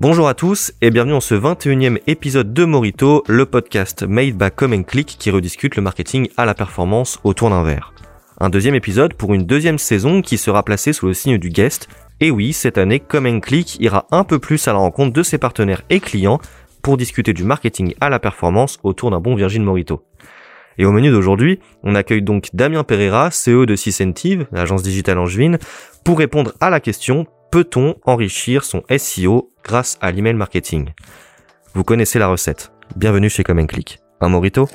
Bonjour à tous et bienvenue dans ce 21e épisode de Morito, le podcast made by Come Click qui rediscute le marketing à la performance autour d'un verre. Un deuxième épisode pour une deuxième saison qui sera placée sous le signe du guest. Et oui, cette année, Come Click ira un peu plus à la rencontre de ses partenaires et clients pour discuter du marketing à la performance autour d'un bon Virgin Morito. Et au menu d'aujourd'hui, on accueille donc Damien Pereira, CEO de Sycentive, l'agence digitale angevine, pour répondre à la question peut-on enrichir son SEO grâce à l'email marketing? Vous connaissez la recette. Bienvenue chez Comme Click. Un morito?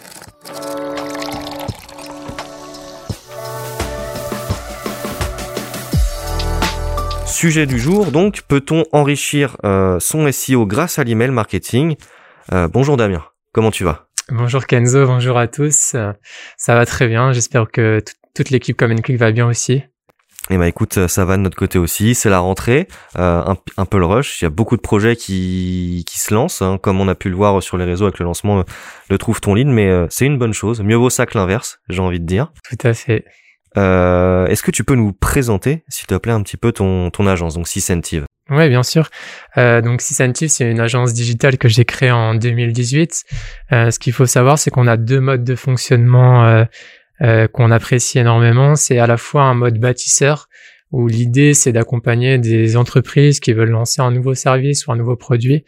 Sujet du jour, donc, peut-on enrichir euh, son SEO grâce à l'email marketing? Euh, Bonjour Damien, comment tu vas? Bonjour Kenzo, bonjour à tous. Euh, ça va très bien, j'espère que toute l'équipe Comme Click va bien aussi. Eh ben écoute, ça va de notre côté aussi. C'est la rentrée, euh, un, peu le rush. Il y a beaucoup de projets qui, qui se lancent, hein, comme on a pu le voir sur les réseaux avec le lancement de Trouve ton lead, mais euh, c'est une bonne chose. Mieux vaut ça que l'inverse, j'ai envie de dire. Tout à fait. Euh, Est-ce que tu peux nous présenter, s'il te plaît, un petit peu ton, ton agence, donc Sycentive Oui, bien sûr. Euh, donc Sycentive, c'est une agence digitale que j'ai créée en 2018. Euh, ce qu'il faut savoir, c'est qu'on a deux modes de fonctionnement euh, euh, qu'on apprécie énormément, c'est à la fois un mode bâtisseur où l'idée c'est d'accompagner des entreprises qui veulent lancer un nouveau service ou un nouveau produit,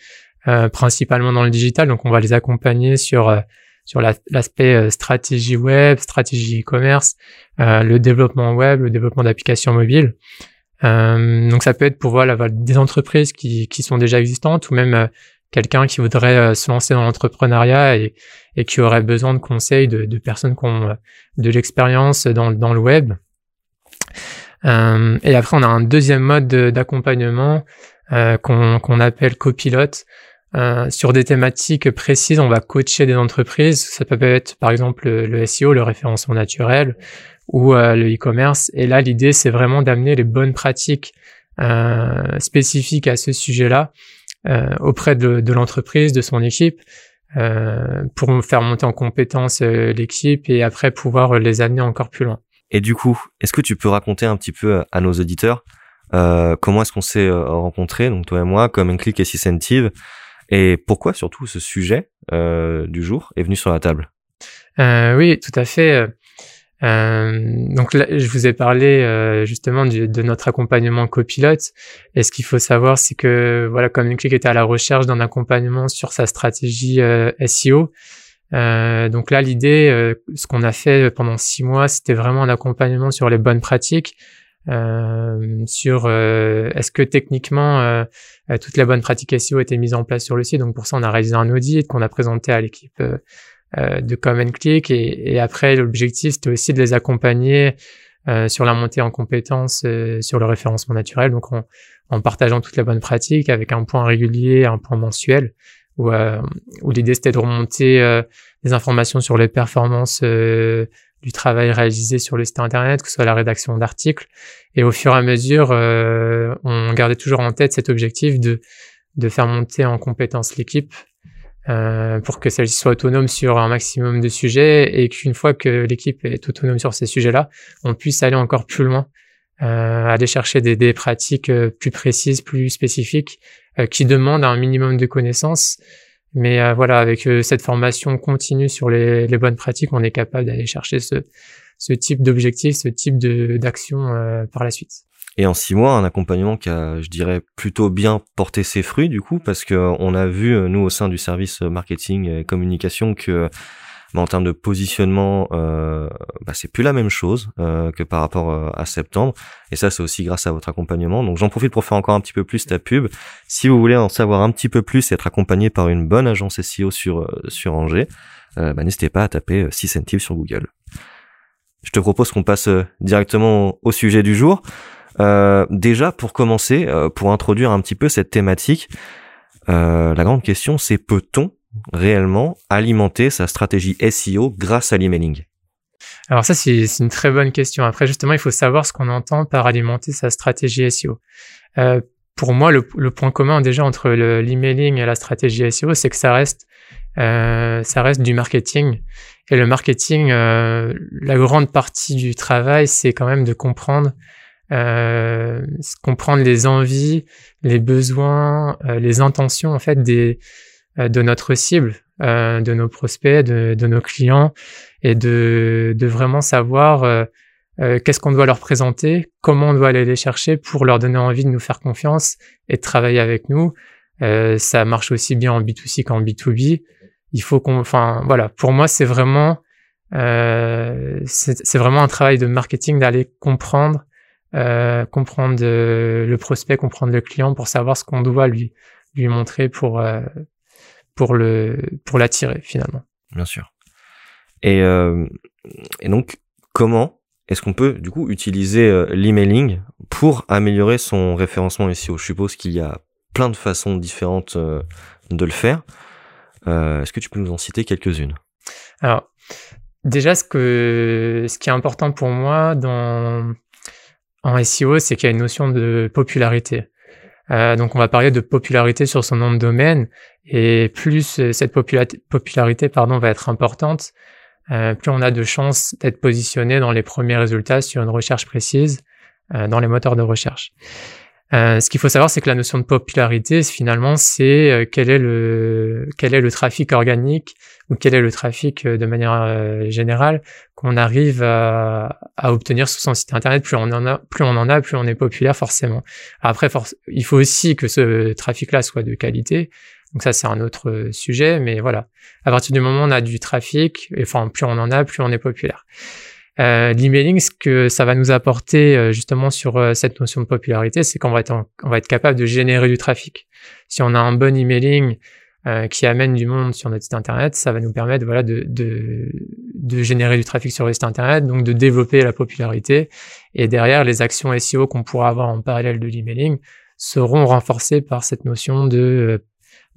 euh, principalement dans le digital. Donc on va les accompagner sur euh, sur l'aspect stratégie web, stratégie e-commerce, le développement web, le développement d'applications mobiles. donc ça peut être pour voilà, des entreprises qui, qui sont déjà existantes ou même quelqu'un qui voudrait euh, se lancer dans l'entrepreneuriat et, et, qui aurait besoin de conseils de, de personnes qui ont euh, de l'expérience dans, dans, le web. Euh, et après, on a un deuxième mode d'accompagnement euh, qu'on appelle copilote. Euh, sur des thématiques précises, on va coacher des entreprises. Ça peut être par exemple le, SEO, le référencement naturel ou le e-commerce. Et là, l'idée, c'est vraiment d'amener les bonnes pratiques spécifiques à ce sujet-là euh, auprès de, de l'entreprise, de son équipe, euh, pour faire monter en compétence euh, l'équipe et après pouvoir les amener encore plus loin. Et du coup, est-ce que tu peux raconter un petit peu à nos auditeurs euh, comment est-ce qu'on s'est rencontrés, donc toi et moi, comme un clic et Sycentive, et pourquoi surtout ce sujet euh, du jour est venu sur la table? Euh, Oui, tout à fait. Euh, donc là, je vous ai parlé euh, justement de notre accompagnement copilote. Et ce qu'il faut savoir, c'est que voilà, comme Click était à la recherche d'un accompagnement sur sa stratégie euh, SEO. Euh, donc là, l'idée, ce qu'on a fait pendant six mois, c'était vraiment un accompagnement sur les bonnes pratiques, sur est-ce que techniquement toutes les bonnes pratiques SEO étaient mises en place sur le site. Donc pour ça, on a réalisé un audit qu'on a présenté à l'équipe euh, de Common Click et, et après l'objectif c'était aussi de les accompagner euh, sur la montée en compétences euh, sur le référencement naturel donc en, en, partageant toutes les bonnes pratiques avec un point régulier un point mensuel où, où l'idée c'était de remonter des informations sur les performances du travail réalisé sur le site internet, que ce soit la rédaction d'articles. Et au fur et à mesure, on gardait toujours en tête cet objectif de, de faire monter en compétence l'équipe euh, pour que celle-ci soit autonome sur un maximum de sujets et qu'une fois que l'équipe est autonome sur ces sujets-là, on puisse aller encore plus loin, euh, aller chercher des, des, pratiques euh, plus précises, plus spécifiques, euh, qui demandent un minimum de connaissances. Mais euh, voilà, avec cette formation continue sur les, les, bonnes pratiques, on est capable d'aller chercher ce, ce type d'objectif, ce type d'action par la suite. Et en six mois, un accompagnement qui a, je dirais, plutôt bien porté ses fruits du coup, parce que on a vu euh, nous au sein du service marketing et communication que bah, en termes de positionnement, euh, bah, c'est plus la même chose euh, que par rapport euh, à septembre. Et ça, c'est aussi grâce à votre accompagnement. Donc j'en profite pour faire encore un petit peu plus ta pub. Si vous voulez en savoir un petit peu plus et être accompagné par une bonne agence SEO sur sur Angers, bah, n'hésitez pas à taper Sycentive sur Google. Je te propose qu'on passe directement au sujet du jour. Euh, déjà, pour commencer, euh, pour introduire un petit peu cette thématique, euh, la grande question, c'est peut-on réellement alimenter sa stratégie SEO grâce à l'emailing? Alors ça, c'est une très bonne question. Après, justement, il faut savoir ce qu'on entend par alimenter sa stratégie SEO. Pour moi, le, point commun déjà entre l'emailing et la stratégie SEO, c'est que ça reste, ça reste du marketing. Et le marketing, la grande partie du travail, c'est quand même de comprendre euh, comprendre les envies, les besoins, euh, les intentions en fait des euh, de notre cible, euh, de nos prospects, de, de, nos clients, et de, de vraiment savoir qu'est-ce qu'on doit leur présenter, comment on doit aller les chercher pour leur donner envie de nous faire confiance et de travailler avec nous. ça marche aussi bien en B2C qu'en B2B. Il faut qu'on, enfin voilà, pour moi c'est vraiment c'est vraiment un travail de marketing d'aller comprendre euh, comprendre le prospect, comprendre le client pour savoir ce qu'on doit lui lui montrer pour euh, pour le pour l'attirer finalement. Bien sûr. Et euh, et donc comment est-ce qu'on peut du coup utiliser l'emailing pour améliorer son référencement SEO Je suppose qu'il y a plein de façons différentes de le faire. Est-ce que tu peux nous en citer quelques-unes? Alors déjà ce que ce qui est important pour moi dans en SEO, c'est qu'il y a une notion de popularité. Euh, donc on va parler de popularité sur son nom de domaine et plus euh, cette popularité pardon, va être importante, euh, plus on a de chances d'être positionné dans les premiers résultats sur une recherche précise dans les moteurs de recherche. Euh, ce qu'il faut savoir, c'est que la notion de popularité, finalement, c'est euh, quel est le quel est le trafic organique ou quel est le trafic euh, de manière générale qu'on arrive à, à, obtenir sur son site internet. Plus on en a, plus on en a, plus on est populaire forcément. Après, il faut aussi que ce trafic-là soit de qualité. Donc ça, c'est un autre sujet, mais voilà. À partir du moment où on a du trafic, enfin, plus on en a, plus on est populaire. Euh, L'emailing, ce que ça va nous apporter euh, justement sur euh, cette notion de popularité, c'est qu'on va être on va être capable de générer du trafic. Si on a un bon emailing euh, qui amène du monde sur notre site internet, ça va nous permettre voilà de, de, de générer du trafic sur le site internet, donc de développer la popularité. Et derrière, les actions SEO qu'on pourra avoir en parallèle de l'emailing seront renforcées par cette notion de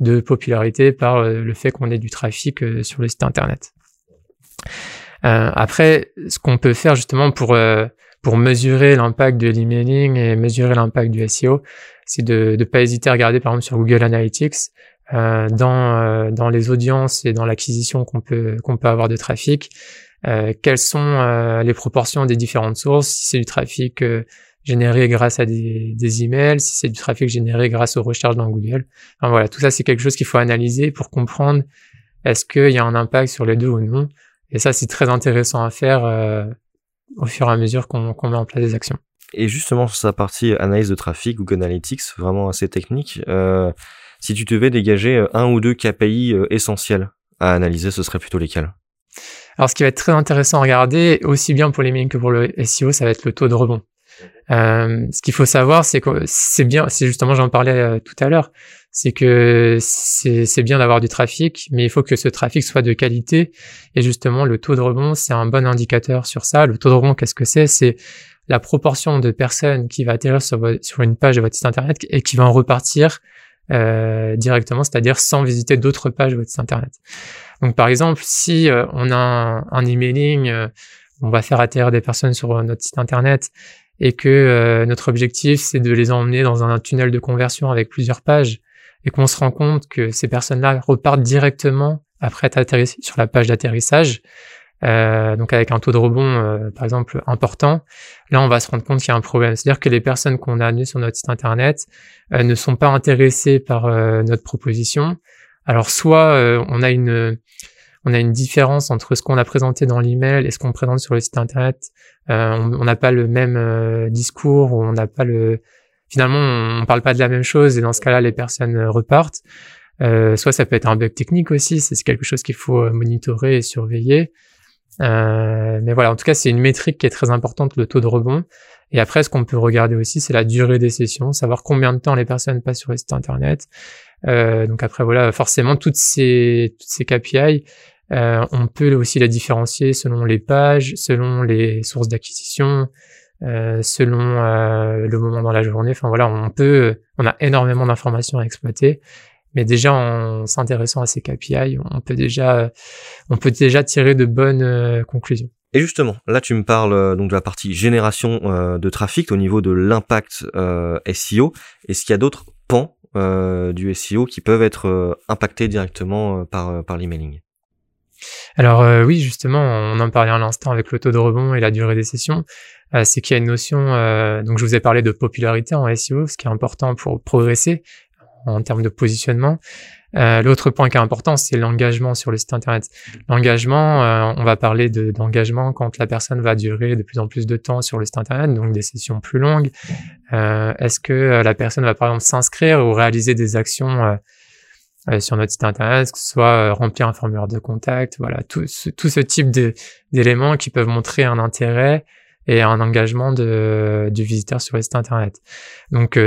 de popularité, par le fait qu'on ait du trafic sur le site internet. Euh, après, ce qu'on peut faire justement pour euh, pour mesurer l'impact de l'emailing et mesurer l'impact du SEO, c'est de ne pas hésiter à regarder par exemple sur Google Analytics euh, dans euh, dans les audiences et dans l'acquisition qu'on peut qu'on peut avoir de trafic, euh, quelles sont les proportions des différentes sources, si c'est du trafic généré grâce à des, des emails, si c'est du trafic généré grâce aux recherches dans Google. Enfin, voilà, tout ça c'est quelque chose qu'il faut analyser pour comprendre est-ce qu'il y a un impact sur les deux ou non. Et ça, c'est très intéressant à faire euh, au fur et à mesure qu'on met en place des actions. Et justement, sur sa partie analyse de trafic, Google Analytics, vraiment assez technique, euh, si tu devais dégager euh, un ou deux KPI euh, essentiels à analyser, ce serait plutôt lesquels? Alors, ce qui va être très intéressant à regarder, aussi bien pour les mails que pour le SEO, ça va être le taux de rebond. Euh, ce qu'il faut savoir, c'est que c'est bien, c'est justement, j'en parlais tout à l'heure, c'est que c'est bien d'avoir du trafic, mais il faut que ce trafic soit de qualité. Et justement, le taux de rebond, c'est un bon indicateur sur ça. Le taux de rebond, qu'est-ce que c'est? C'est la proportion de personnes qui va atterrir sur, sur une page de votre site internet et qui va en repartir euh, directement, c'est-à-dire sans visiter d'autres pages de votre site internet. Donc, par exemple, si euh, on a un, un emailing, euh, on va faire atterrir des personnes sur notre site internet et que notre objectif c'est de les emmener dans un tunnel de conversion avec plusieurs pages et qu'on se rend compte que ces personnes-là repartent directement après être atterrissées sur la page d'atterrissage, euh, donc avec un taux de rebond euh, par exemple important, là on va se rendre compte qu'il y a un problème. C'est-à-dire que les personnes qu'on a amenées sur notre site internet euh, ne sont pas intéressées par euh, notre proposition. Alors soit euh, on a une on a une différence entre ce qu'on a présenté dans l'email et ce qu'on présente sur le site internet. on n'a pas le même discours ou on n'a pas le finalement on, parle pas de la même chose et dans ce cas-là les personnes euh, repartent. Euh, soit ça peut être un bug technique aussi, c'est quelque chose qu'il faut euh, monitorer et surveiller. Euh, mais voilà, en tout cas, c'est une métrique qui est très importante, le taux de rebond. Et après, ce qu'on peut regarder aussi, c'est la durée des sessions, savoir combien de temps les personnes passent sur le site internet. Euh, donc après, voilà, forcément, toutes ces, toutes ces KPI, euh, on peut aussi la différencier selon les pages, selon les sources d'acquisition, euh, selon euh, le moment dans la journée. Enfin voilà, on peut, on a énormément d'informations à exploiter, mais déjà en s'intéressant à ces KPI, on peut déjà, on peut déjà tirer de bonnes euh, conclusions. Et justement, là tu me parles donc de la partie génération de trafic au niveau de l'impact SEO. Est-ce qu'il y a d'autres pans du SEO qui peuvent être impactés directement par par l'emailing? Alors oui, justement, on en parlait à l'instant avec le taux de rebond et la durée des sessions. c'est qu'il y a une notion, donc je vous ai parlé de popularité en SEO, ce qui est important pour progresser en termes de positionnement. Euh, L'autre point qui est important, c'est l'engagement sur le site internet. L'engagement, euh, on va parler d'engagement quand la personne va durer de plus en plus de temps sur le site internet, donc des sessions plus longues. Euh, Est-ce que euh, la personne va par exemple s'inscrire ou réaliser des actions euh, sur notre site internet, que ce soit remplir un formulaire de contact, voilà, tout ce, tout ce type d'éléments qui peuvent montrer un intérêt et un engagement de, du visiteur sur le site internet. Donc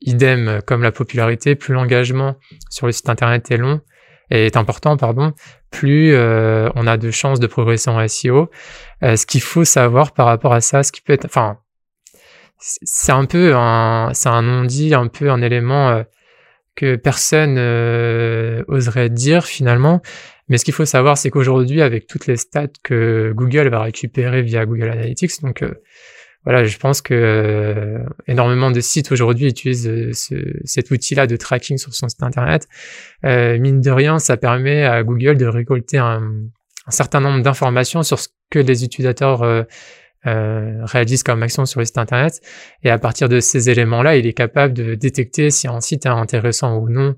idem comme la popularité, plus l'engagement sur le site internet est long est important, pardon, plus euh, on a de chances de progresser en SEO. Euh, ce qu'il faut savoir par rapport à ça, ce qui peut être, enfin, c'est un peu un, c'est un non-dit, un peu un élément euh, que personne oserait dire finalement. Mais ce qu'il faut savoir, c'est qu'aujourd'hui, avec toutes les stats que Google va récupérer via Google Analytics, donc voilà, je pense que euh, énormément de sites aujourd'hui utilisent euh, ce, cet outil-là de tracking sur son site internet. Euh, mine de rien, ça permet à Google de récolter un certain nombre d'informations sur ce que les utilisateurs euh, euh, réalisent comme action sur le site internet. Et à partir de ces éléments-là, il est capable de détecter si un site est intéressant ou non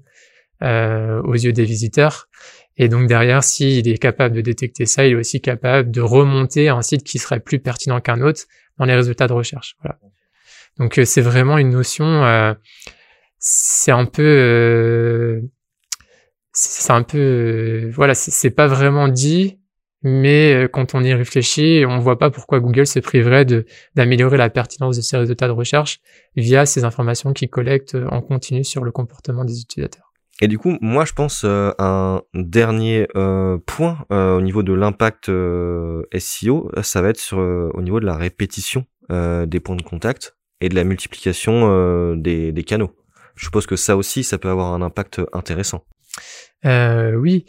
aux yeux des visiteurs. Et donc derrière, s'il est capable de détecter ça, il est aussi capable de remonter un site qui serait plus pertinent qu'un autre dans les résultats de recherche. Voilà. Donc euh, c'est vraiment une notion, euh, c'est un peu, euh, c'est un peu, euh, voilà, c'est pas vraiment dit, mais quand on y réfléchit, on voit pas pourquoi Google se priverait d'améliorer la pertinence de ses résultats de recherche via ces informations qu'il collecte en continu sur le comportement des utilisateurs. Et du coup, moi, je pense euh, un dernier euh, point euh, au niveau de l'impact euh, SEO, ça va être sur, au niveau de la répétition des points de contact et de la multiplication des, des, canaux. Je suppose que ça aussi, ça peut avoir un impact intéressant. Oui,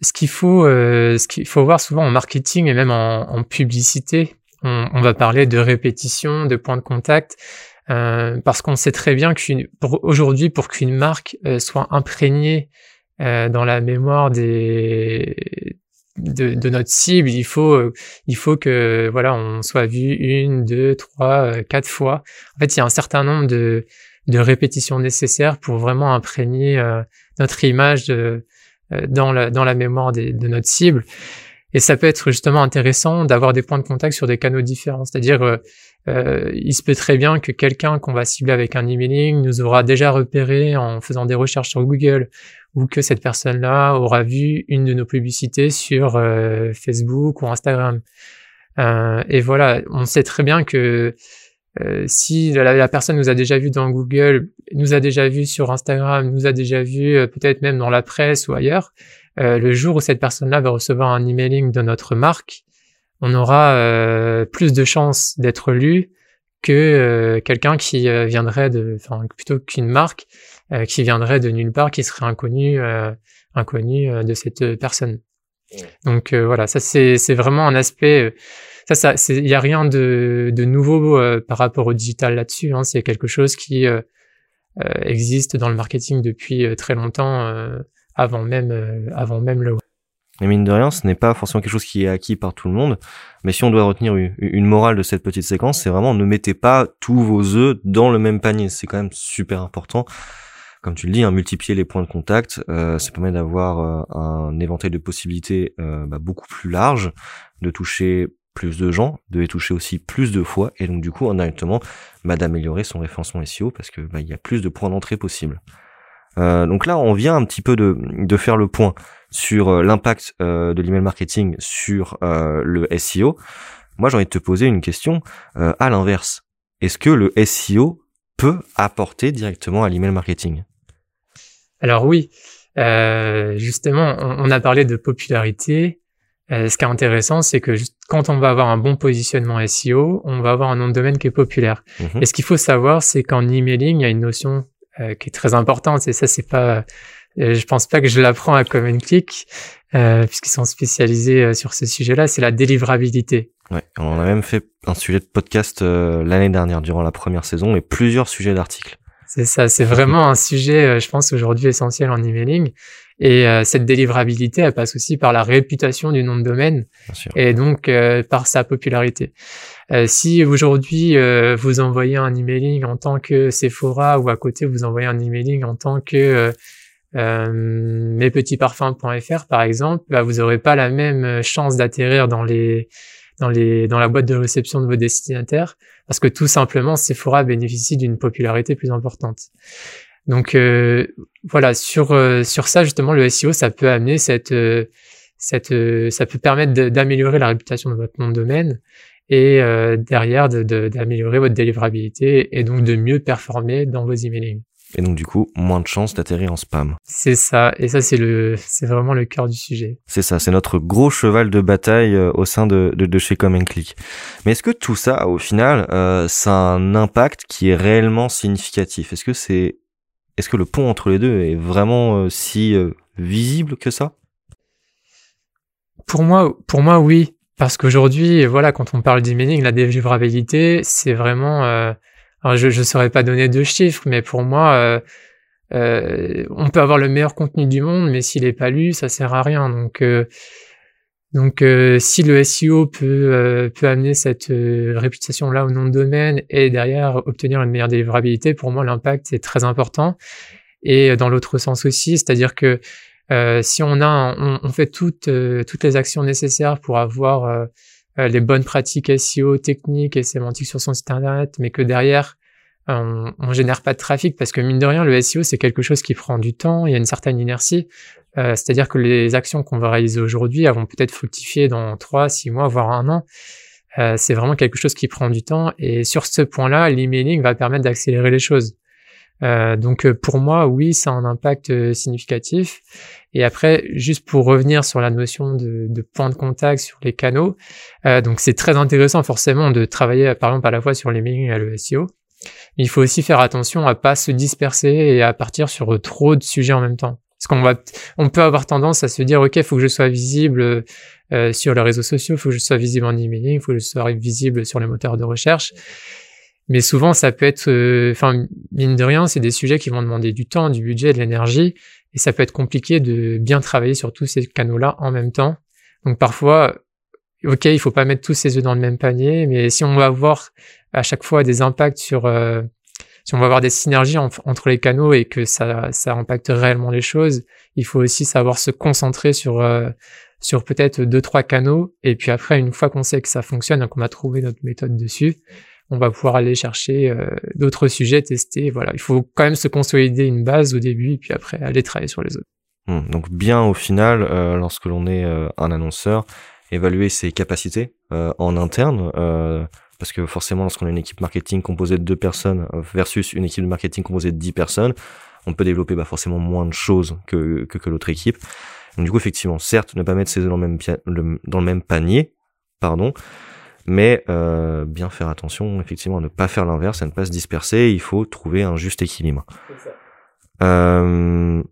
ce qu'il faut, ce qu'il faut voir souvent en marketing et même en, publicité, on, va parler de répétition, de points de contact. Euh, parce qu'on sait très bien qu'aujourd'hui, pour qu'une marque euh, soit imprégnée euh, dans la mémoire des de, de, notre cible, il faut il faut que voilà on soit vu une, deux, trois, quatre fois. En fait, il y a un certain nombre de de répétitions nécessaires pour vraiment imprégner notre image dans la dans la mémoire des, de notre cible. Et ça peut être justement intéressant d'avoir des points de contact sur des canaux différents. C'est-à-dire, euh, euh, il se peut très bien que quelqu'un qu'on va cibler avec un emailing nous aura déjà repéré en faisant des recherches sur Google ou que cette personne-là aura vu une de nos publicités sur euh, Facebook ou Instagram. Euh, et voilà, on sait très bien que euh, si la, la, personne nous a déjà vu dans Google, nous a déjà vu sur Instagram, nous a déjà vu peut-être même dans la presse ou ailleurs, euh, le jour où cette personne-là va recevoir un emailing de notre marque, on aura euh, plus de chances d'être lu que euh, quelqu'un qui viendrait de, enfin plutôt qu'une marque qui viendrait de nulle part, qui serait inconnu, inconnu de cette personne. Donc voilà, ça c'est c'est vraiment un aspect. Ça, ça, il y a rien de, de nouveau par rapport au digital là-dessus. Hein, c'est quelque chose qui existe dans le marketing depuis très longtemps avant même, euh, avant même le et mine de rien, ce n'est pas forcément quelque chose qui est acquis par tout le monde, mais si on doit retenir une morale de cette petite séquence, c'est vraiment ne mettez pas tous vos œufs dans le même panier. C'est quand même super important. Comme tu le dis, hein, multiplier les points de contact, euh, ça permet d'avoir euh, un éventail de possibilités euh, bah, beaucoup plus large, de toucher plus de gens, de toucher aussi plus de fois, et donc du coup, indirectement, bah, d'améliorer son référencement SEO parce que bah, il y a plus de points d'entrée possibles. Euh, donc là, on vient un petit peu de, de faire le point sur euh, l'impact euh, de l'email marketing sur le SEO. Moi, j'ai envie de te poser une question à l'inverse. Est-ce que le SEO peut apporter directement à l'email marketing? Alors oui, justement, on, a parlé de popularité. Ce qui est intéressant, c'est que quand on va avoir un bon positionnement SEO, on va avoir un nom de domaine qui est populaire. Mhm. Et ce qu'il faut savoir, c'est qu'en emailing, il y a une notion euh, qui est très importante. Et ça, c'est pas, euh, je pense pas que je l'apprends à Common Click, euh, puisqu'ils sont spécialisés euh, sur ce sujet-là. C'est la délivrabilité. Ouais, on a même fait un sujet de podcast l'année dernière durant la première saison et plusieurs sujets d'articles. C'est ça, c'est vraiment un sujet, je pense, aujourd'hui essentiel en emailing. Et cette délivrabilité, elle passe aussi par la réputation du nom de domaine et donc par sa popularité. si aujourd'hui vous envoyez un emailing en tant que Sephora ou à côté vous envoyez un emailing en tant que euh, mespetitsparfums.fr par exemple, bah, vous n'aurez pas la même euh, chance d'atterrir dans les dans les dans la boîte de réception de vos destinataires parce que tout simplement Sephora bénéficie d'une popularité plus importante. Donc euh, voilà sur euh, sur ça justement le SEO ça peut amener cette cette ça peut permettre d'améliorer la réputation de votre nom de domaine et derrière d'améliorer de, votre délivrabilité et donc de mieux performer dans vos emailing et donc du coup moins de chances d'atterrir en spam. C'est ça, et ça c'est le, c'est vraiment le cœur du sujet. C'est ça, c'est notre gros cheval de bataille euh, au sein de, de, de chez Come Click. Mais est-ce que tout ça, au final, euh, ça a un impact qui est réellement significatif? Est-ce que c'est, est-ce que le pont entre les deux est vraiment euh, si euh, visible que ça? Pour moi, oui, parce qu'aujourd'hui, voilà, quand on parle d'emailing, la délivrabilité, c'est vraiment alors je ne saurais pas donner de chiffres, mais pour moi, euh, euh, on peut avoir le meilleur contenu du monde, mais s'il n'est pas lu, ça sert à rien. Donc, euh, donc euh, si le SEO peut, euh, peut amener cette réputation-là au nom de domaine et derrière obtenir une meilleure délivrabilité, pour moi, l'impact est très important. Et dans l'autre sens aussi, c'est-à-dire que si on a, on, on, fait toutes, toutes les actions nécessaires pour avoir euh, les bonnes pratiques SEO techniques et sémantiques sur son site internet, mais que derrière, on, on génère pas de trafic parce que mine de rien, le SEO, c'est quelque chose qui prend du temps, il y a une certaine inertie. Euh, c'est-à-dire que les actions qu'on va réaliser aujourd'hui vont peut-être fructifier dans trois, six mois, voire un an. Euh, c'est vraiment quelque chose qui prend du temps. Et sur ce point-là, l'emailing va permettre d'accélérer les choses. Euh, donc pour moi, oui, ça a un impact significatif. Et après, juste pour revenir sur la notion de, de point de contact sur les canaux, donc c'est très intéressant forcément de travailler par exemple à la fois sur les mails et le SEO. Mais il faut aussi faire attention à pas se disperser et à partir sur trop de sujets en même temps. Parce qu'on va, on peut avoir tendance à se dire, ok, il faut que je sois visible euh, sur les réseaux sociaux, il faut que je sois visible en emailing, il faut que je sois visible sur les moteurs de recherche. Mais souvent, ça peut être, euh, enfin, mine de rien, c'est des sujets qui vont demander du temps, du budget, de l'énergie, et ça peut être compliqué de bien travailler sur tous ces canaux-là en même temps. Donc parfois, ok, il faut pas mettre tous ses œufs dans le même panier, mais si on va avoir à chaque fois des impacts sur, euh, si on va avoir des synergies entre les canaux et que ça, ça impacte réellement les choses, il faut aussi savoir se concentrer sur, euh, sur peut-être deux trois canaux, et puis après, une fois qu'on sait que ça fonctionne, qu'on a trouvé notre méthode dessus, on va pouvoir aller chercher euh, d'autres sujets, tester. Voilà, il faut quand même se consolider une base au début et puis après aller travailler sur les autres. Hmm, donc bien au final, euh, lorsque l'on est euh, un annonceur, évaluer ses capacités en interne. Parce que forcément, lorsqu'on a une équipe marketing composée de deux personnes versus une équipe de marketing composée de dix personnes, on peut développer bah, forcément moins de choses que, que, que l'autre équipe. Donc du coup, effectivement, certes, ne pas mettre ses œufs dans le même, dans le même panier, pardon, mais euh, bien faire attention effectivement à ne pas faire l'inverse, à ne pas se disperser, il faut trouver un juste équilibre. Euh,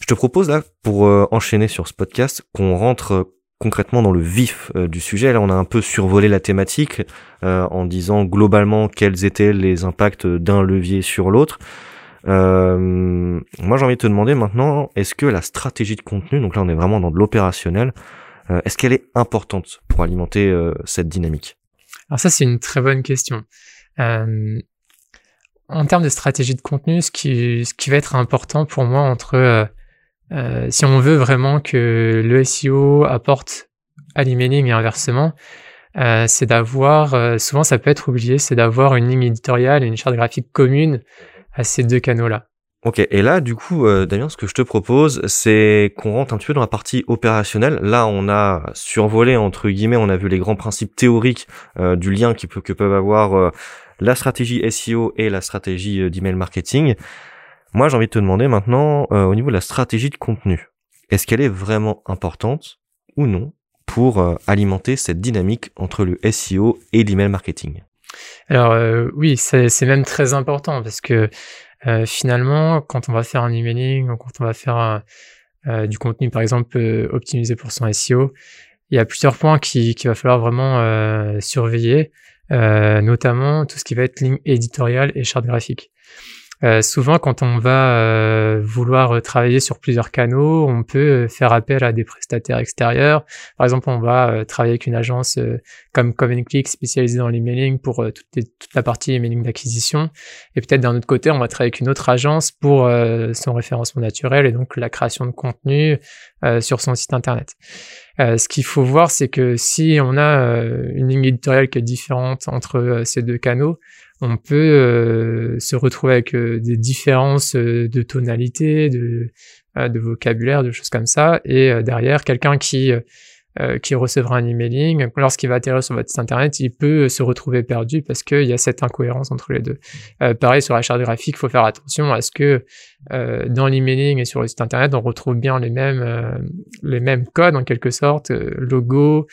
je te propose là, pour euh, enchaîner sur ce podcast, qu'on rentre concrètement dans le vif euh, du sujet. Là, on a un peu survolé la thématique en disant globalement quels étaient les impacts d'un levier sur l'autre. moi, j'ai envie de te demander maintenant, est-ce que la stratégie de contenu, donc là, on est vraiment dans de l'opérationnel, euh, est-ce qu'elle est importante pour alimenter euh, cette dynamique? Alors ça, c'est une très bonne question. Euh, en termes de stratégie de contenu, ce qui, ce qui va être important pour moi entre euh, si on veut vraiment que le SEO apporte à l'emailing et inversement, euh, c'est d'avoir, souvent ça peut être oublié, c'est d'avoir une ligne éditoriale et une charte graphique commune à ces deux canaux-là. Ok, et là, du coup, euh, Damien, ce que je te propose, c'est qu'on rentre un petit peu dans la partie opérationnelle. Là, on a survolé, entre guillemets, on a vu les grands principes théoriques euh, du lien qui peut, que peuvent avoir euh, la stratégie SEO et la stratégie euh, d'email marketing. Moi, j'ai envie de te demander maintenant, au niveau de la stratégie de contenu, est-ce qu'elle est vraiment importante ou non pour alimenter cette dynamique entre le SEO et l'email marketing? Alors oui, c'est même très important parce que euh, finalement, quand on va faire un emailing ou quand on va faire euh, euh, du contenu, par exemple, optimisé pour son SEO, il y a plusieurs points qu'il qui va falloir vraiment surveiller, notamment tout ce qui va être ligne éditoriale et charte graphique. Euh, souvent, quand on va euh, vouloir travailler sur plusieurs canaux, on peut faire appel à des prestataires extérieurs. Par exemple, on va travailler avec une agence comme CommonClick spécialisée dans l'emailing pour toute, toute, la partie emailing d'acquisition. Et peut-être d'un autre côté, on va travailler avec une autre agence pour son référencement naturel et donc la création de contenu sur son site internet. ce qu'il faut voir, c'est que si on a une ligne éditoriale qui est différente entre ces deux canaux, on peut euh, se retrouver avec euh, des différences euh, de tonalité, de, de vocabulaire, de choses comme ça, et derrière quelqu'un qui euh, qui recevra un emailing, lorsqu'il va atterrir sur votre site internet, il peut se retrouver perdu parce qu'il y a cette incohérence entre les deux. Euh, pareil sur la charte graphique, il faut faire attention à ce que euh, dans l'emailing et sur le site internet, on retrouve bien les mêmes euh, les mêmes codes en quelque sorte, logo,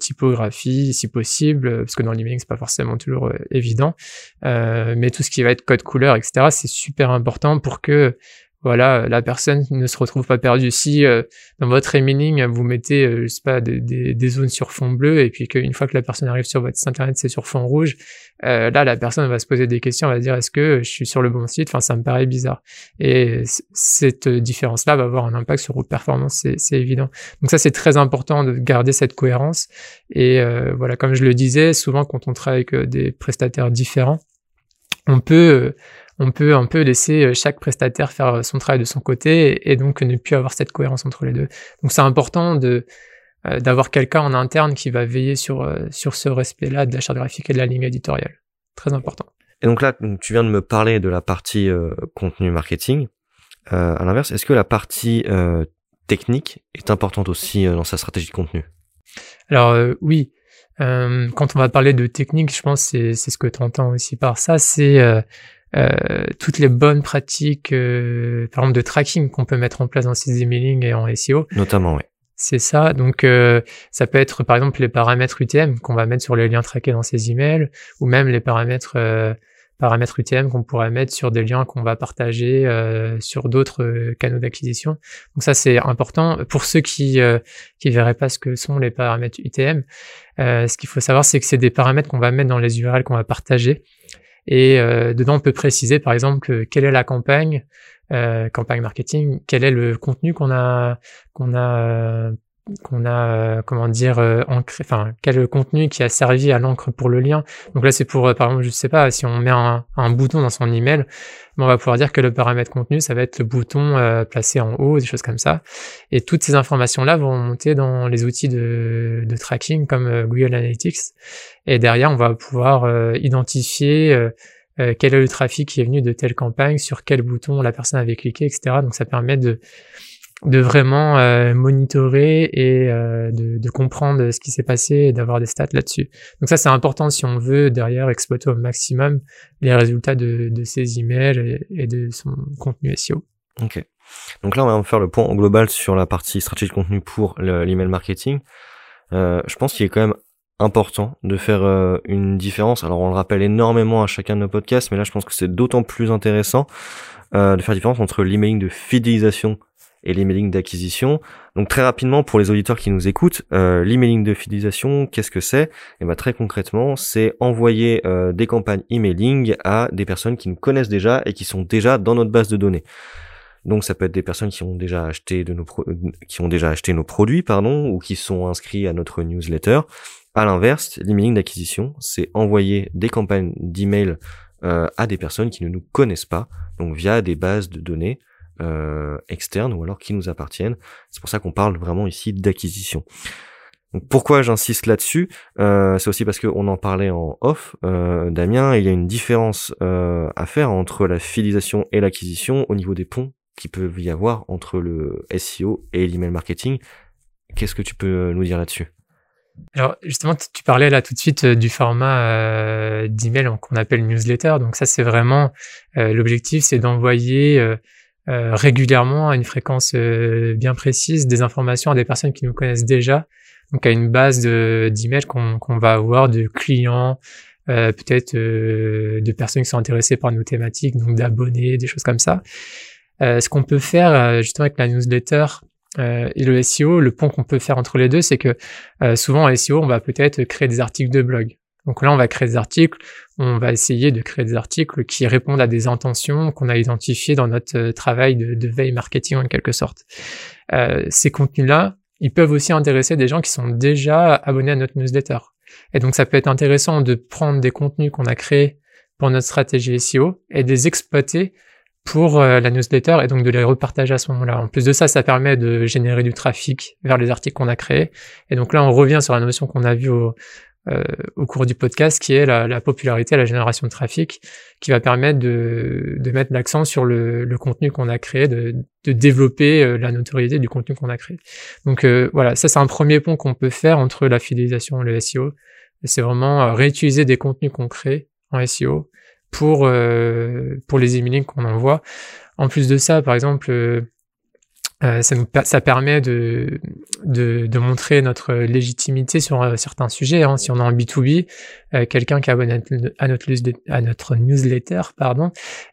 typographie, si possible, parce que dans l'emailing c'est pas forcément toujours évident, mais tout ce qui va être code couleur, etc., c'est super important pour que voilà, la personne ne se retrouve pas perdue. Si euh, dans votre emailing vous mettez, euh, je sais pas, des, des, zones sur fond bleu et puis qu'une fois que la personne arrive sur votre site internet c'est sur fond rouge, euh, là la personne va se poser des questions, va dire est-ce que je suis sur le bon site? Enfin, ça me paraît bizarre. Et cette différence-là va avoir un impact sur votre performance, c'est évident. Donc ça c'est très important de garder cette cohérence. Et voilà, comme je le disais, souvent quand on travaille avec des prestataires différents, on peut on peut un peu laisser euh, chaque prestataire faire euh, son travail de son côté et, donc ne plus avoir cette cohérence entre les deux. Donc c'est important de euh, d'avoir quelqu'un en interne qui va veiller sur sur ce respect-là de la charte graphique et de la ligne éditoriale. Très important. Et donc là, tu viens de me parler de la partie contenu marketing. à l'inverse, est-ce que la partie technique est importante aussi dans sa stratégie de contenu? Alors oui, quand on va parler de technique, je pense c'est c'est ce que tu entends aussi par ça, c'est euh, toutes les bonnes pratiques, euh, par exemple de tracking qu'on peut mettre en place dans ces emailing et en SEO. Notamment, oui. C'est ça. Donc, euh, ça peut être par exemple les paramètres UTM qu'on va mettre sur les liens traqués dans ces emails, ou même les paramètres paramètres UTM qu'on pourrait mettre sur des liens qu'on va partager sur d'autres canaux d'acquisition. Donc ça c'est important pour ceux qui qui verraient pas ce que sont les paramètres UTM. ce qu'il faut savoir c'est que c'est des paramètres qu'on va mettre dans les URL qu'on va partager et euh, dedans, on peut préciser, par exemple, que, quelle est la campagne, euh, campagne marketing, quel est le contenu qu'on a, qu'on a, qu'on a, comment dire, euh, ancré, enfin, quel contenu qui a servi à l'encre pour le lien. Donc là, c'est pour, euh, par exemple, je sais pas, si on met un, un bouton dans son email, on va pouvoir dire que le paramètre contenu, ça va être le bouton euh, placé en haut, des choses comme ça. Et toutes ces informations-là vont monter dans les outils de, de tracking comme euh, Google Analytics. Et derrière, on va pouvoir euh, identifier quel est le trafic qui est venu de telle campagne, sur quel bouton la personne avait cliqué, etc. Donc ça permet de de vraiment euh, monitorer et euh, de, de, comprendre ce qui s'est passé et d'avoir des stats là-dessus. Donc ça c'est important si on veut derrière exploiter au maximum les résultats de, de ses emails et, de son contenu SEO. Ok. Donc là on va faire le point global sur la partie stratégie de contenu pour l'email marketing. Euh, je pense qu'il est quand même important de faire euh, une différence. Alors on le rappelle énormément à chacun de nos podcasts, mais là je pense que c'est d'autant plus intéressant euh, de faire différence entre l'emailing de fidélisation et l'emailing d'acquisition. Donc très rapidement pour les auditeurs qui nous écoutent, euh, l'emailing de fidélisation, qu'est-ce que c'est? Et eh ben très concrètement, c'est envoyer euh, des campagnes emailing à des personnes qui nous connaissent déjà et qui sont déjà dans notre base de données. Donc ça peut être des personnes qui ont déjà acheté de nos qui ont déjà acheté nos produits pardon ou qui sont inscrits à notre newsletter. À l'inverse, l'emailing d'acquisition, c'est envoyer des campagnes d'email euh, à des personnes qui ne nous connaissent pas, donc via des bases de données euh, externes ou alors qui nous appartiennent. C'est pour ça qu'on parle vraiment ici d'acquisition. Pourquoi j'insiste là-dessus? Euh, C'est aussi parce qu'on en parlait en off, euh, Damien, il y a une différence euh, à faire entre la fidélisation et l'acquisition au niveau des ponts qui peuvent y avoir entre le SEO et l'email marketing. Qu'est-ce que tu peux nous dire là-dessus? Alors justement, tu parlais là tout de suite euh, du format euh, d'email qu'on appelle newsletter. Donc ça, c'est vraiment l'objectif, c'est d'envoyer euh, régulièrement à une fréquence euh, bien précise des informations à des personnes qui nous connaissent déjà, donc à une base d'emails qu'on va avoir de clients, euh, peut-être de personnes qui sont intéressées par nos thématiques, donc d'abonnés, des choses comme ça. ce qu'on peut faire justement avec la newsletter et le SEO, le pont qu'on peut faire entre les deux, c'est que souvent en SEO, on va peut-être créer des articles de blog Donc là, on va créer des articles, on va essayer de créer des articles qui répondent à des intentions qu'on a identifiées dans notre travail de, veille marketing en quelque sorte. Euh, ces contenus-là, ils peuvent aussi intéresser des gens qui sont déjà abonnés à notre newsletter. Et donc ça peut être intéressant de prendre des contenus qu'on a créés pour notre stratégie SEO et de les exploiter pour euh, la newsletter et donc de les repartager à ce moment-là. En plus de ça, ça permet de générer du trafic vers les articles qu'on a créés. Et donc là, on revient sur la notion qu'on a vue au, euh, au cours du podcast, qui est la, la, popularité, la génération de trafic, qui va permettre de, de mettre l'accent sur le, le contenu qu'on a créé, de, de développer euh, la notoriété du contenu qu'on a créé. Donc voilà, ça c'est un premier pont qu'on peut faire entre la fidélisation et le SEO. C'est vraiment réutiliser des contenus qu'on crée en SEO pour euh, pour les emailing qu'on envoie. En plus de ça, par exemple, euh, ça, nous, ça permet de, de, de, montrer notre légitimité sur euh, certains sujets. Hein. Si on est en B2B, euh, quelqu'un qui abonne à notre, à notre newsletter, pardon,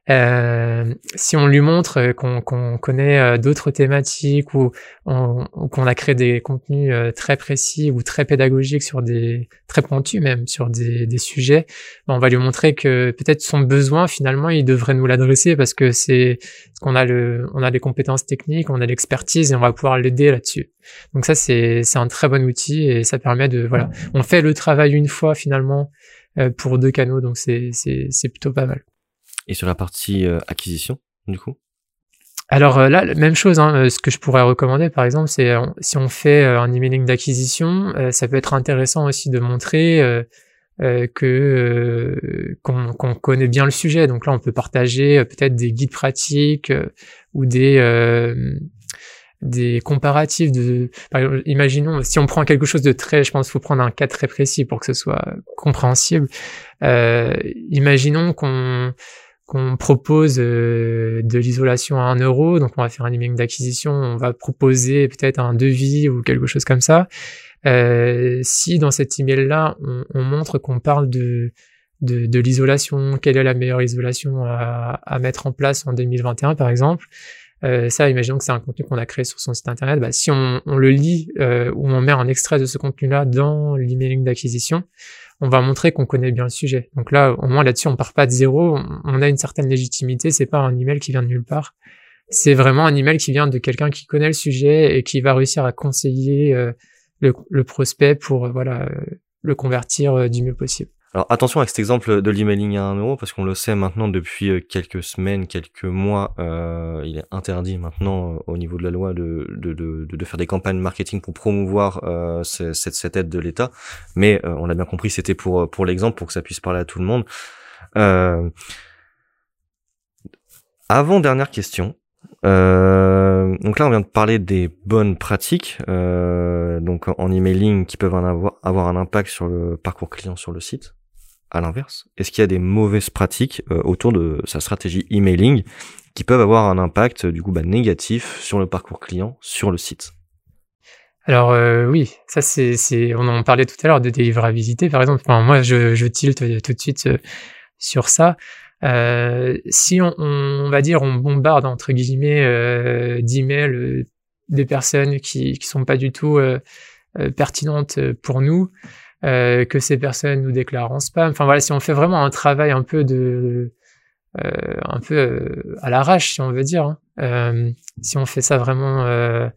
euh, si on lui montre qu'on qu'on connaît d'autres thématiques ou, qu'on a créé des contenus très précis ou très pédagogiques sur des très pointus même sur des, des sujets, ben, on va lui montrer que peut-être son besoin finalement il devrait nous l'adresser parce que c'est qu'on a le on a des compétences techniques, on a l'expertise et on va pouvoir l'aider là-dessus. Donc ça c'est un très bon outil et ça permet de voilà, on fait le travail une fois finalement euh, pour deux canaux donc c'est plutôt pas mal. Et sur la partie euh, acquisition du coup? Alors euh, là, même chose, hein, ce que je pourrais recommander par exemple, c'est si on fait un emailing d'acquisition, ça peut être intéressant aussi de montrer que qu'on connaît bien le sujet. Donc là, on peut partager peut-être des guides pratiques ou des des comparatifs de, par exemple, imaginons, si on prend quelque chose de très, je pense faut prendre un cas très précis pour que ce soit compréhensible. Euh, imaginons qu'on qu'on propose euh, de l'isolation à un euro, donc on va faire un emailing d'acquisition, on va proposer peut-être un devis ou quelque chose comme ça. Euh, si dans cet email-là, on, on, montre qu'on parle de, de, de l'isolation, quelle est la meilleure isolation à, à mettre en place en 2021 par exemple, euh, ça, imaginons que c'est un contenu qu'on a créé sur son site internet. Bah, si on, le lit euh, ou on met un extrait de ce contenu-là dans l'emailing d'acquisition, on va montrer qu'on connaît bien le sujet. Donc là, au moins là-dessus, on part pas de zéro. On, a une certaine légitimité. C'est pas un email qui vient de nulle part. C'est vraiment un email qui vient de quelqu'un qui connaît le sujet et qui va réussir à conseiller euh, le, le, prospect pour voilà le convertir du mieux possible. Alors attention avec cet exemple de l'emailing à 1 euro, parce qu'on le sait maintenant depuis euh, quelques semaines, quelques mois, euh, il est interdit maintenant euh, au niveau de la loi de, de, de, faire des campagnes marketing pour promouvoir euh, cette, cette, aide de l'État. Mais euh, on a bien compris, c'était pour, pour l'exemple, pour que ça puisse parler à tout le monde. avant dernière question. donc là, on vient de parler des bonnes pratiques, donc en emailing qui peuvent avoir un impact sur le parcours client sur le site à l'inverse Est-ce qu'il y a des mauvaises pratiques euh, autour de sa stratégie emailing qui peuvent avoir un impact du coup bah, négatif sur le parcours client sur le site? Alors euh, oui, ça c'est, on en parlait tout à l'heure de délivrabilité par exemple. Moi je, je tilte tout de suite euh, sur ça. si on, va dire on bombarde entre guillemets d'emails des personnes qui qui sont pas du tout pertinentes pour nous, euh, que ces personnes nous déclarent en spam. Enfin voilà, si on fait vraiment un travail un peu de, euh, un peu euh, à l'arrache, si on veut dire, hein. euh, si on fait ça vraiment, euh,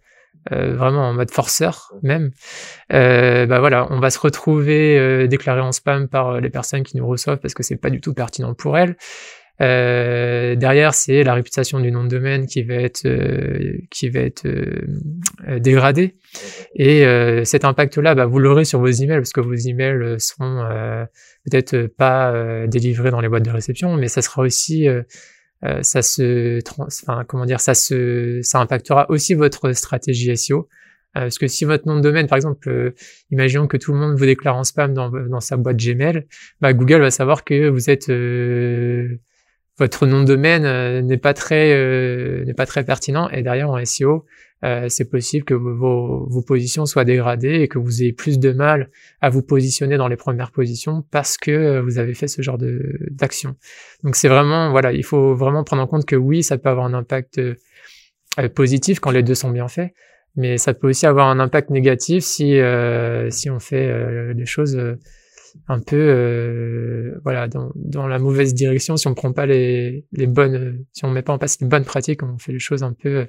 vraiment en mode forceur même, bah voilà, on va se retrouver déclaré en spam par les personnes qui nous reçoivent parce que c'est pas du tout pertinent pour elles. Euh, derrière, c'est la réputation du nom de domaine qui va être euh, qui va être euh, dégradée. Et cet impact-là, bah, vous l'aurez sur vos emails parce que vos emails seront peut-être pas délivrés dans les boîtes de réception, mais ça sera aussi ça se enfin comment dire ça se ça impactera aussi votre stratégie SEO. Parce que si votre nom de domaine, par exemple, imaginons que tout le monde vous déclare en spam dans, dans sa boîte Gmail, bah Google va savoir que vous êtes votre nom de domaine euh, n'est pas très euh, n'est pas très pertinent et derrière en SEO euh, c'est possible que vos, vos, positions soient dégradées et que vous ayez plus de mal à vous positionner dans les premières positions parce que vous avez fait ce genre de d'action. Donc c'est vraiment voilà, il faut vraiment prendre en compte que oui, ça peut avoir un impact positif quand les deux sont bien faits, mais ça peut aussi avoir un impact négatif si si on fait les choses un peu voilà dans, dans la mauvaise direction si on prend pas les, les bonnes si on met pas en place les bonnes pratiques on fait les choses un peu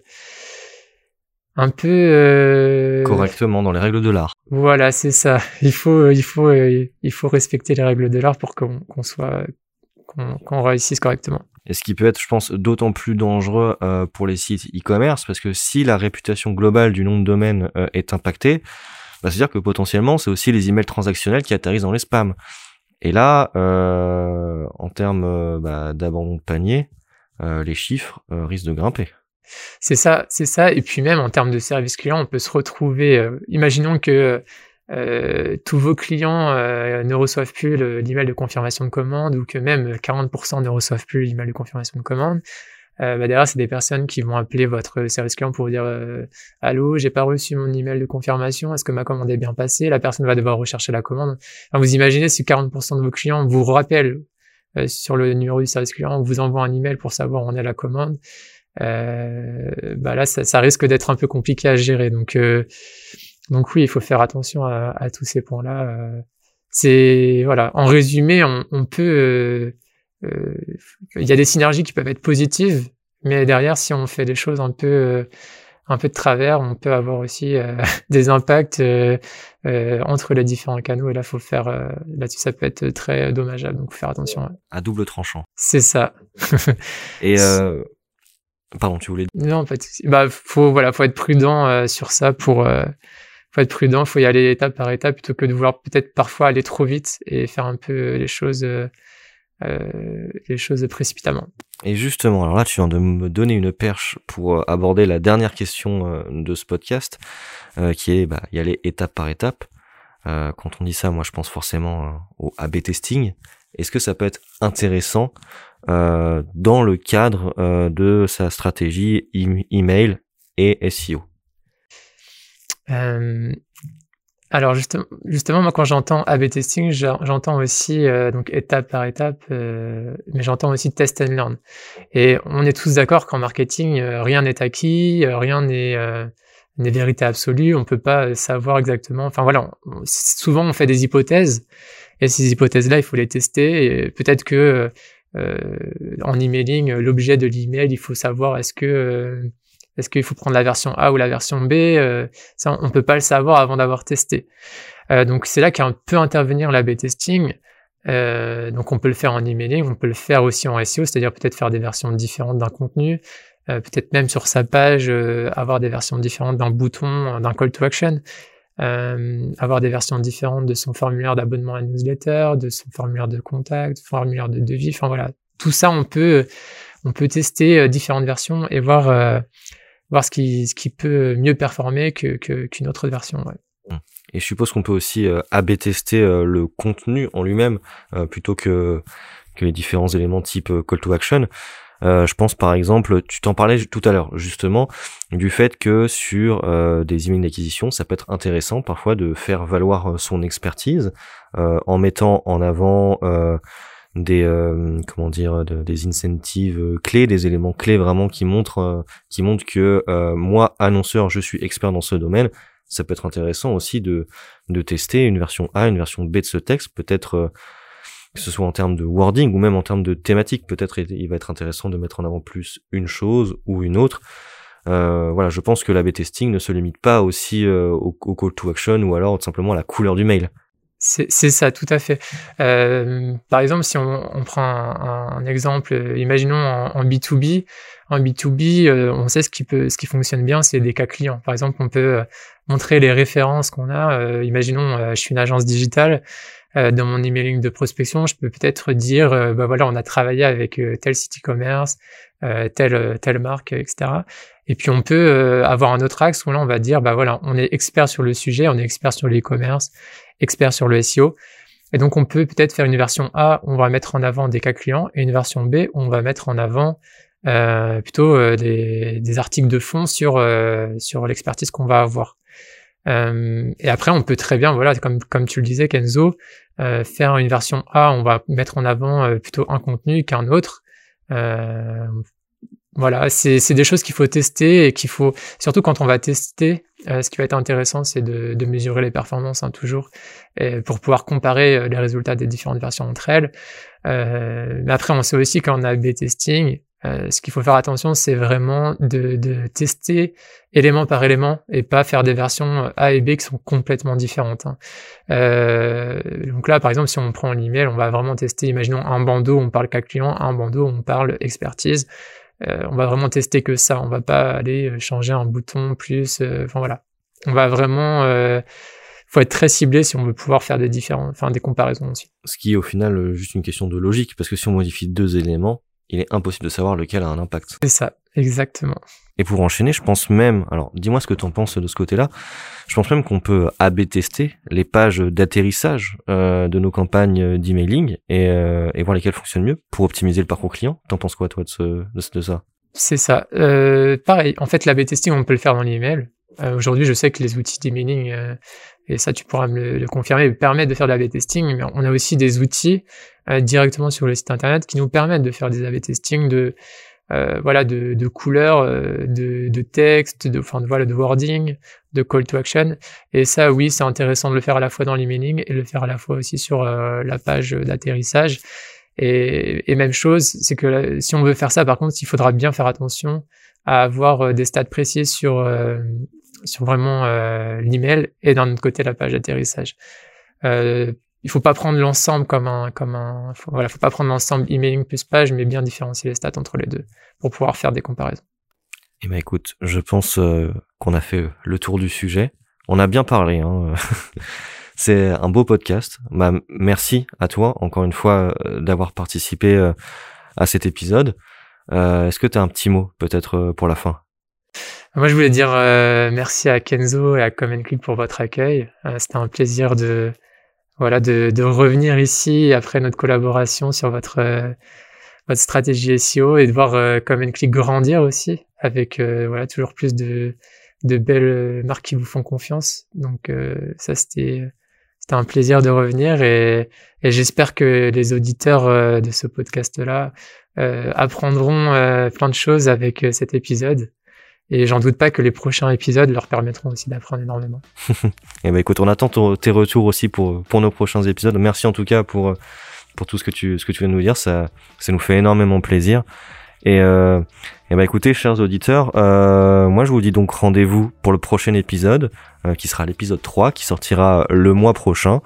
un peu euh... correctement dans les règles de l'art. Voilà, c'est ça. Il faut, il faut, euh, il faut respecter les règles de l'art pour qu'on soit, qu'on réussisse correctement. Et ce qui peut être, je pense, d'autant plus dangereux euh, pour les sites e-commerce, parce que si la réputation globale du nom de domaine euh, est impactée, bah, c'est-à-dire que potentiellement, c'est aussi les emails transactionnels qui atterrissent dans les spams. Et là, en termes bah, d'abandon de panier, les chiffres risquent de grimper. C'est ça, c'est ça. Et puis même en termes de service client, on peut se retrouver. Euh, imaginons que euh, tous vos clients euh, ne reçoivent plus l'email de confirmation de commande ou que même 40% ne reçoivent plus l'email de confirmation de commande. Euh, bah derrière, c'est des personnes qui vont appeler votre service client pour vous dire allô, j'ai pas reçu mon email de confirmation, est-ce que ma commande est bien passée? La personne va devoir rechercher la commande. vous imaginez si 40% de vos clients vous rappellent sur le numéro du service client, vous envoie un email pour savoir où on est la commande euh, bah là, ça, ça risque d'être un peu compliqué à gérer. Donc, euh, donc oui, il faut faire attention à, à tous ces points-là. Euh. c'est voilà. En résumé, on, on peut, il y a des synergies qui peuvent être positives, mais derrière, si on fait des choses un peu un peu de travers, on peut avoir aussi euh, des impacts euh, euh, entre les différents canaux. Et là, faut faire là-dessus, ça peut être très dommageable. Donc, faut faire attention. À double tranchant. C'est ça. et Pardon, tu voulais. Non, pas de Bah, faut voilà, faut être prudent euh, sur ça pour. Euh, faut être prudent, faut y aller étape par étape plutôt que de vouloir peut-être parfois aller trop vite et faire un peu les choses, euh, les choses précipitamment. Et justement, alors là, tu viens de me donner une perche pour aborder la dernière question de ce podcast, qui est bah, y aller étape par étape. quand on dit ça, moi, je pense forcément au A/B testing. Est-ce que ça peut être intéressant euh, dans le cadre euh, de sa stratégie email et SEO euh, alors justement, moi quand j'entends A/B testing, j'entends aussi donc étape par étape, mais j'entends aussi test and learn. Et on est tous d'accord qu'en marketing, rien n'est acquis, rien n'est n'est vérité absolue. On peut pas savoir exactement. Enfin voilà, souvent on fait des hypothèses et ces hypothèses-là, il faut les tester. Et peut-être que euh, en emailing, l'objet de l'email, il faut savoir est-ce que euh, est-ce qu'il faut prendre la version A ou la version B euh, Ça, on peut pas le savoir avant d'avoir testé. donc c'est là qu'un peut intervenir l'A/B testing. donc on peut le faire en emailing, on peut le faire aussi en SEO, c'est-à-dire peut-être faire des versions différentes d'un contenu, peut-être même sur sa page avoir des versions différentes d'un bouton, d'un call to action. Euh, avoir des versions différentes de son formulaire d'abonnement à newsletter, de son formulaire de contact, formulaire de devis. Enfin voilà, tout ça on peut tester euh, différentes versions et voir euh, voir ce qui ce qui peut mieux performer que qu'une autre version. Ouais. Mmh. Et je suppose qu'on peut aussi euh, AB tester le contenu en lui-même plutôt que que les différents éléments type call to action. Euh, je pense par exemple, tu t'en parlais tout à l'heure justement, du fait que sur euh, des emails d'acquisition, ça peut être intéressant parfois de faire valoir euh, son expertise en mettant en avant des comment dire des incentives clés, des éléments clés vraiment qui montrent qui montrent que moi annonceur, je suis expert dans ce domaine. Ça peut être intéressant aussi de de tester une version A, une version B de ce texte, peut-être que ce soit en termes de wording ou même en termes de thématique. Peut-être il va être intéressant de mettre en avant plus une chose ou une autre. Euh, voilà, je pense que l'A/B testing ne se limite pas aussi euh, au, call to action ou alors simplement à la couleur du mail. C'est ça, tout à fait. Euh, par exemple, si on, on prend un, un, exemple, imaginons en, en, B2B, en B2B, euh, on sait ce qui peut, ce qui fonctionne bien, c'est des cas clients. Par exemple, on peut euh, montrer les références qu'on a. imaginons, je suis une agence digitale, euh, dans mon emailing de prospection, je peux peut-être dire, euh, bah voilà, on a travaillé avec euh, tel site e-commerce, telle telle marque, etc. Et puis on peut avoir un autre axe où là on va dire, bah voilà, on est expert sur le sujet, on est expert sur l'e-commerce, expert sur le SEO. Et donc on peut peut-être faire une version A on va mettre en avant des cas clients et une version B on va mettre en avant euh, plutôt des, des, articles de fond sur sur l'expertise qu'on va avoir. Euh, et après, on peut très bien, voilà, comme, comme tu le disais, Kenzo, euh, faire une version A, on va mettre en avant euh, plutôt un contenu qu'un autre. Voilà, c'est des choses qu'il faut tester et qu'il faut, surtout quand on va tester, euh, ce qui va être intéressant, c'est de, de, mesurer les performances hein, toujours, et pour pouvoir comparer euh, les résultats des différentes versions entre elles. Euh, mais après, on sait aussi qu'en A/B testing, euh, ce qu'il faut faire attention, c'est vraiment de, de, tester élément par élément et pas faire des versions A et B qui sont complètement différentes. Hein. Euh, donc là, par exemple, si on prend l'email, on va vraiment tester, imaginons un bandeau, on parle cas client, un bandeau, on parle expertise. Euh, on va vraiment tester que ça. On va pas aller changer un bouton plus. Euh, enfin voilà. On va vraiment. Euh, faut être très ciblé si on veut pouvoir faire des différents, enfin des comparaisons aussi. Ce qui est au final juste une question de logique, parce que si on modifie deux éléments, il est impossible de savoir lequel a un impact. C'est ça, exactement. Et pour enchaîner, je pense même, alors dis-moi ce que tu en penses de ce côté-là, je pense même qu'on peut AB tester les pages d'atterrissage euh, de nos campagnes d'emailing et, euh, et voir lesquelles fonctionnent mieux pour optimiser le parcours client. T'en penses quoi toi de, ça? C'est ça. Euh, pareil, en fait l'AB testing on peut le faire dans l'email. Aujourd'hui je sais que les outils d'emailing, et ça tu pourras me le, confirmer, permettent de faire de l'AB testing, mais on a aussi des outils directement sur le site internet qui nous permettent de faire des A/B testing de euh, voilà de, de couleurs, euh, de, de texte, de enfin voilà de wording, de call to action. Et ça, oui, c'est intéressant de le faire à la fois dans l'emailing et le faire à la fois aussi sur la page d'atterrissage. Et, et, même chose, c'est que si on veut faire ça, par contre, il faudra bien faire attention à avoir des stats précis sur sur vraiment l'email et d'un autre côté la page d'atterrissage. Euh, il faut pas prendre l'ensemble comme un comme un faut, voilà faut pas prendre l'ensemble emailing plus page mais bien différencier les stats entre les deux pour pouvoir faire des comparaisons. Eh ben écoute, je pense euh, qu'on a fait le tour du sujet. On a bien parlé. Hein. C'est un beau podcast. Bah, merci à toi encore une fois euh, d'avoir participé euh, à cet épisode. Est-ce que tu as un petit mot peut-être pour la fin? Moi, je voulais dire merci à Kenzo et à Common Click pour votre accueil. C'était un plaisir de voilà, de, de, revenir ici après notre collaboration sur votre, euh, votre stratégie SEO et de voir euh, Common Click grandir aussi avec euh, voilà toujours plus de, de belles marques qui vous font confiance. Donc euh, ça c'était un plaisir de revenir et, et j'espère que les auditeurs de ce podcast là apprendront plein de choses avec cet épisode et j'en doute pas que les prochains épisodes leur permettront aussi d'apprendre énormément. et eh ben écoute, on attend tes retours aussi pour pour nos prochains épisodes. Merci en tout cas pour pour tout ce que tu ce que tu viens de nous dire, ça ça nous fait énormément plaisir. Et euh, et ben écoutez, chers auditeurs, euh, moi je vous dis donc rendez-vous pour le prochain épisode, euh, qui sera l'épisode 3, qui sortira le mois prochain.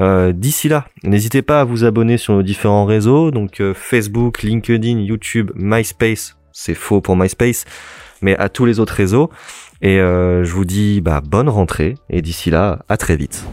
Euh, D'ici là, n'hésitez pas à vous abonner sur nos différents réseaux, donc euh, Facebook, LinkedIn, YouTube, MySpace. C'est faux pour MySpace mais à tous les autres réseaux. Et euh, je vous dis bah, bonne rentrée et d'ici là, à très vite.